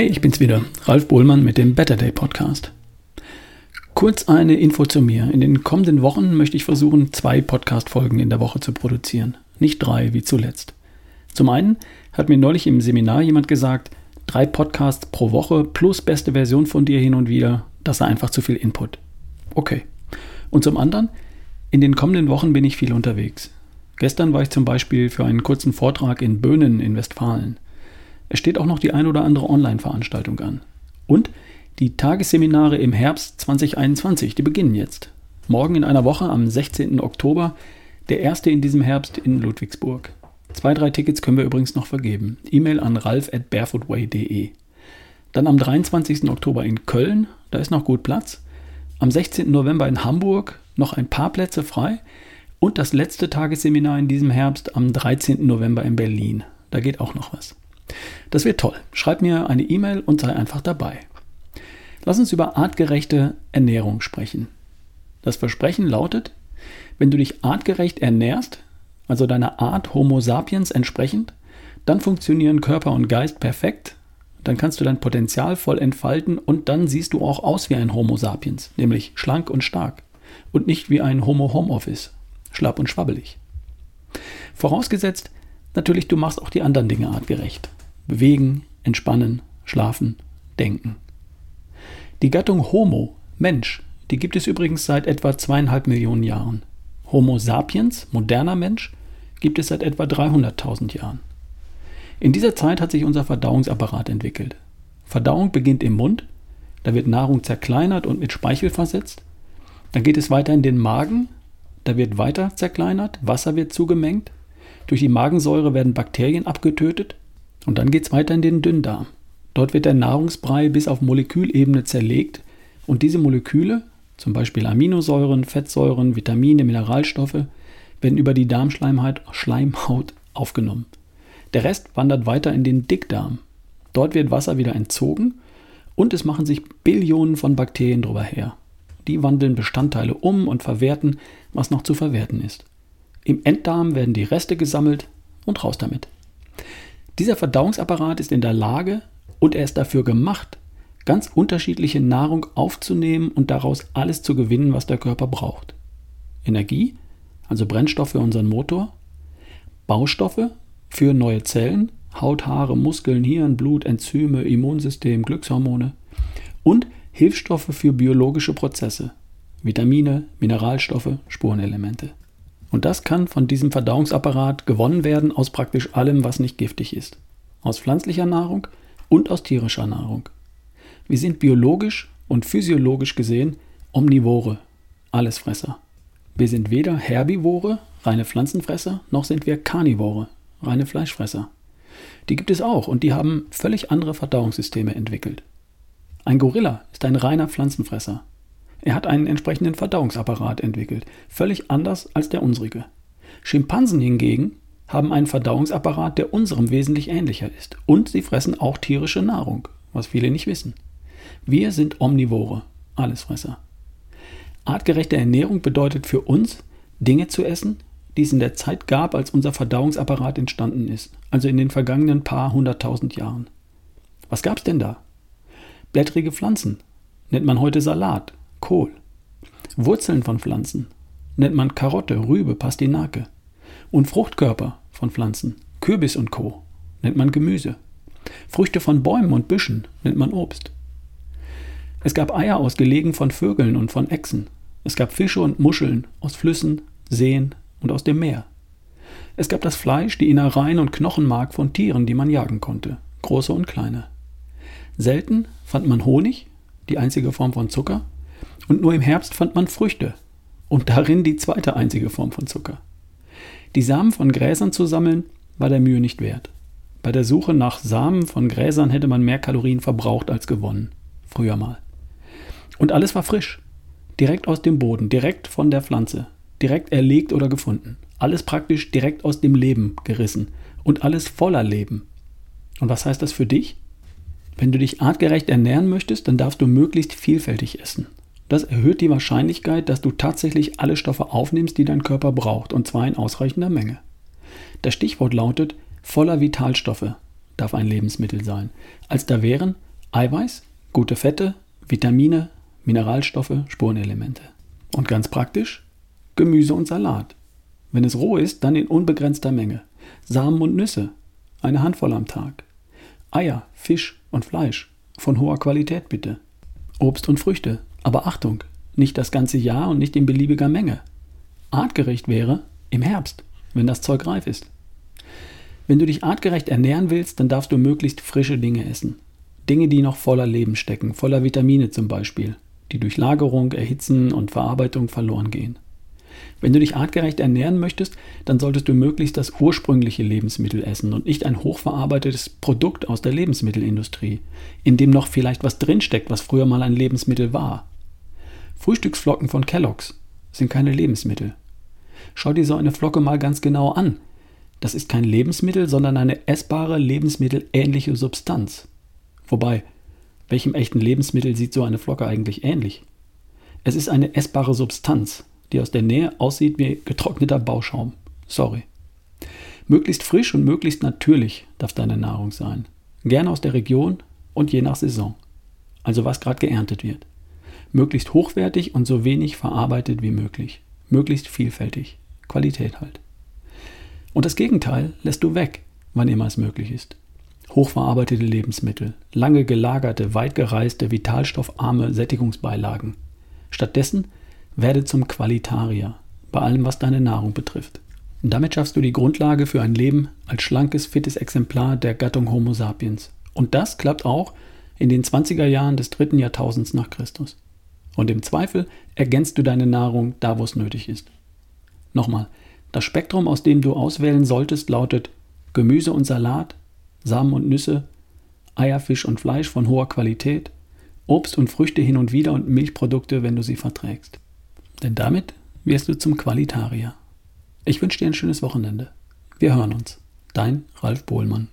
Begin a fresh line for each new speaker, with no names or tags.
Hey, ich bin's wieder, Ralf Bohlmann mit dem Better Day Podcast. Kurz eine Info zu mir. In den kommenden Wochen möchte ich versuchen, zwei Podcast-Folgen in der Woche zu produzieren. Nicht drei wie zuletzt. Zum einen hat mir neulich im Seminar jemand gesagt, drei Podcasts pro Woche plus beste Version von dir hin und wieder, das sei einfach zu viel Input. Okay. Und zum anderen, in den kommenden Wochen bin ich viel unterwegs. Gestern war ich zum Beispiel für einen kurzen Vortrag in Böhnen in Westfalen. Es steht auch noch die ein oder andere Online-Veranstaltung an. Und die Tagesseminare im Herbst 2021, die beginnen jetzt. Morgen in einer Woche am 16. Oktober, der erste in diesem Herbst in Ludwigsburg. Zwei, drei Tickets können wir übrigens noch vergeben. E-Mail an ralf at barefootway.de. Dann am 23. Oktober in Köln, da ist noch gut Platz. Am 16. November in Hamburg noch ein paar Plätze frei. Und das letzte Tagesseminar in diesem Herbst am 13. November in Berlin. Da geht auch noch was. Das wird toll. Schreib mir eine E-Mail und sei einfach dabei. Lass uns über artgerechte Ernährung sprechen. Das Versprechen lautet, wenn du dich artgerecht ernährst, also deiner Art Homo sapiens entsprechend, dann funktionieren Körper und Geist perfekt, dann kannst du dein Potenzial voll entfalten und dann siehst du auch aus wie ein Homo sapiens, nämlich schlank und stark und nicht wie ein Homo Homeoffice schlapp und schwabbelig. Vorausgesetzt, natürlich, du machst auch die anderen Dinge artgerecht. Bewegen, entspannen, schlafen, denken. Die Gattung Homo, Mensch, die gibt es übrigens seit etwa zweieinhalb Millionen Jahren. Homo sapiens, moderner Mensch, gibt es seit etwa 300.000 Jahren. In dieser Zeit hat sich unser Verdauungsapparat entwickelt. Verdauung beginnt im Mund, da wird Nahrung zerkleinert und mit Speichel versetzt. Dann geht es weiter in den Magen, da wird weiter zerkleinert, Wasser wird zugemengt, durch die Magensäure werden Bakterien abgetötet und dann geht es weiter in den Dünndarm. Dort wird der Nahrungsbrei bis auf Molekülebene zerlegt und diese Moleküle, zum Beispiel Aminosäuren, Fettsäuren, Vitamine, Mineralstoffe, werden über die Darmschleimhaut Schleimhaut aufgenommen. Der Rest wandert weiter in den Dickdarm. Dort wird Wasser wieder entzogen und es machen sich Billionen von Bakterien drüber her. Die wandeln Bestandteile um und verwerten, was noch zu verwerten ist. Im Enddarm werden die Reste gesammelt und raus damit. Dieser Verdauungsapparat ist in der Lage und er ist dafür gemacht, ganz unterschiedliche Nahrung aufzunehmen und daraus alles zu gewinnen, was der Körper braucht. Energie, also Brennstoff für unseren Motor, Baustoffe für neue Zellen, Haut, Haare, Muskeln, Hirn, Blut, Enzyme, Immunsystem, Glückshormone und Hilfsstoffe für biologische Prozesse, Vitamine, Mineralstoffe, Spurenelemente. Und das kann von diesem Verdauungsapparat gewonnen werden aus praktisch allem, was nicht giftig ist. Aus pflanzlicher Nahrung und aus tierischer Nahrung. Wir sind biologisch und physiologisch gesehen Omnivore, Allesfresser. Wir sind weder Herbivore, reine Pflanzenfresser, noch sind wir Karnivore, reine Fleischfresser. Die gibt es auch und die haben völlig andere Verdauungssysteme entwickelt. Ein Gorilla ist ein reiner Pflanzenfresser. Er hat einen entsprechenden Verdauungsapparat entwickelt, völlig anders als der unsrige. Schimpansen hingegen haben einen Verdauungsapparat, der unserem wesentlich ähnlicher ist. Und sie fressen auch tierische Nahrung, was viele nicht wissen. Wir sind Omnivore, Allesfresser. Artgerechte Ernährung bedeutet für uns, Dinge zu essen, die es in der Zeit gab, als unser Verdauungsapparat entstanden ist, also in den vergangenen paar hunderttausend Jahren. Was gab es denn da? Blättrige Pflanzen nennt man heute Salat, Kohl. Wurzeln von Pflanzen nennt man Karotte, Rübe, Pastinake. Und Fruchtkörper von Pflanzen, Kürbis und Co. nennt man Gemüse. Früchte von Bäumen und Büschen nennt man Obst. Es gab Eier aus Gelegen von Vögeln und von Echsen. Es gab Fische und Muscheln aus Flüssen, Seen und aus dem Meer. Es gab das Fleisch, die Innereien und Knochenmark von Tieren, die man jagen konnte, große und kleine. Selten fand man Honig, die einzige Form von Zucker, und nur im Herbst fand man Früchte und darin die zweite einzige Form von Zucker. Die Samen von Gräsern zu sammeln, war der Mühe nicht wert. Bei der Suche nach Samen von Gräsern hätte man mehr Kalorien verbraucht als gewonnen. Früher mal. Und alles war frisch. Direkt aus dem Boden, direkt von der Pflanze. Direkt erlegt oder gefunden. Alles praktisch direkt aus dem Leben gerissen. Und alles voller Leben. Und was heißt das für dich? Wenn du dich artgerecht ernähren möchtest, dann darfst du möglichst vielfältig essen. Das erhöht die Wahrscheinlichkeit, dass du tatsächlich alle Stoffe aufnimmst, die dein Körper braucht, und zwar in ausreichender Menge. Das Stichwort lautet, voller Vitalstoffe darf ein Lebensmittel sein, als da wären Eiweiß, gute Fette, Vitamine, Mineralstoffe, Spurenelemente. Und ganz praktisch, Gemüse und Salat. Wenn es roh ist, dann in unbegrenzter Menge. Samen und Nüsse, eine Handvoll am Tag. Eier, Fisch und Fleisch, von hoher Qualität bitte. Obst und Früchte, aber Achtung, nicht das ganze Jahr und nicht in beliebiger Menge. Artgerecht wäre im Herbst, wenn das Zeug reif ist. Wenn du dich artgerecht ernähren willst, dann darfst du möglichst frische Dinge essen. Dinge, die noch voller Leben stecken, voller Vitamine zum Beispiel, die durch Lagerung, Erhitzen und Verarbeitung verloren gehen. Wenn du dich artgerecht ernähren möchtest, dann solltest du möglichst das ursprüngliche Lebensmittel essen und nicht ein hochverarbeitetes Produkt aus der Lebensmittelindustrie, in dem noch vielleicht was drinsteckt, was früher mal ein Lebensmittel war. Frühstücksflocken von Kellogg's sind keine Lebensmittel. Schau dir so eine Flocke mal ganz genau an. Das ist kein Lebensmittel, sondern eine essbare, lebensmittelähnliche Substanz. Wobei, welchem echten Lebensmittel sieht so eine Flocke eigentlich ähnlich? Es ist eine essbare Substanz, die aus der Nähe aussieht wie getrockneter Bauschaum. Sorry. Möglichst frisch und möglichst natürlich darf deine Nahrung sein. Gerne aus der Region und je nach Saison. Also was gerade geerntet wird. Möglichst hochwertig und so wenig verarbeitet wie möglich. Möglichst vielfältig. Qualität halt. Und das Gegenteil lässt du weg, wann immer es möglich ist. Hochverarbeitete Lebensmittel, lange gelagerte, weit gereiste, vitalstoffarme Sättigungsbeilagen. Stattdessen werde zum Qualitarier bei allem, was deine Nahrung betrifft. Und damit schaffst du die Grundlage für ein Leben als schlankes, fittes Exemplar der Gattung Homo sapiens. Und das klappt auch in den 20er Jahren des dritten Jahrtausends nach Christus. Und im Zweifel ergänzt du deine Nahrung da, wo es nötig ist. Nochmal, das Spektrum, aus dem du auswählen solltest, lautet Gemüse und Salat, Samen und Nüsse, Eier, Fisch und Fleisch von hoher Qualität, Obst und Früchte hin und wieder und Milchprodukte, wenn du sie verträgst. Denn damit wirst du zum Qualitarier. Ich wünsche dir ein schönes Wochenende. Wir hören uns. Dein Ralf Bohlmann.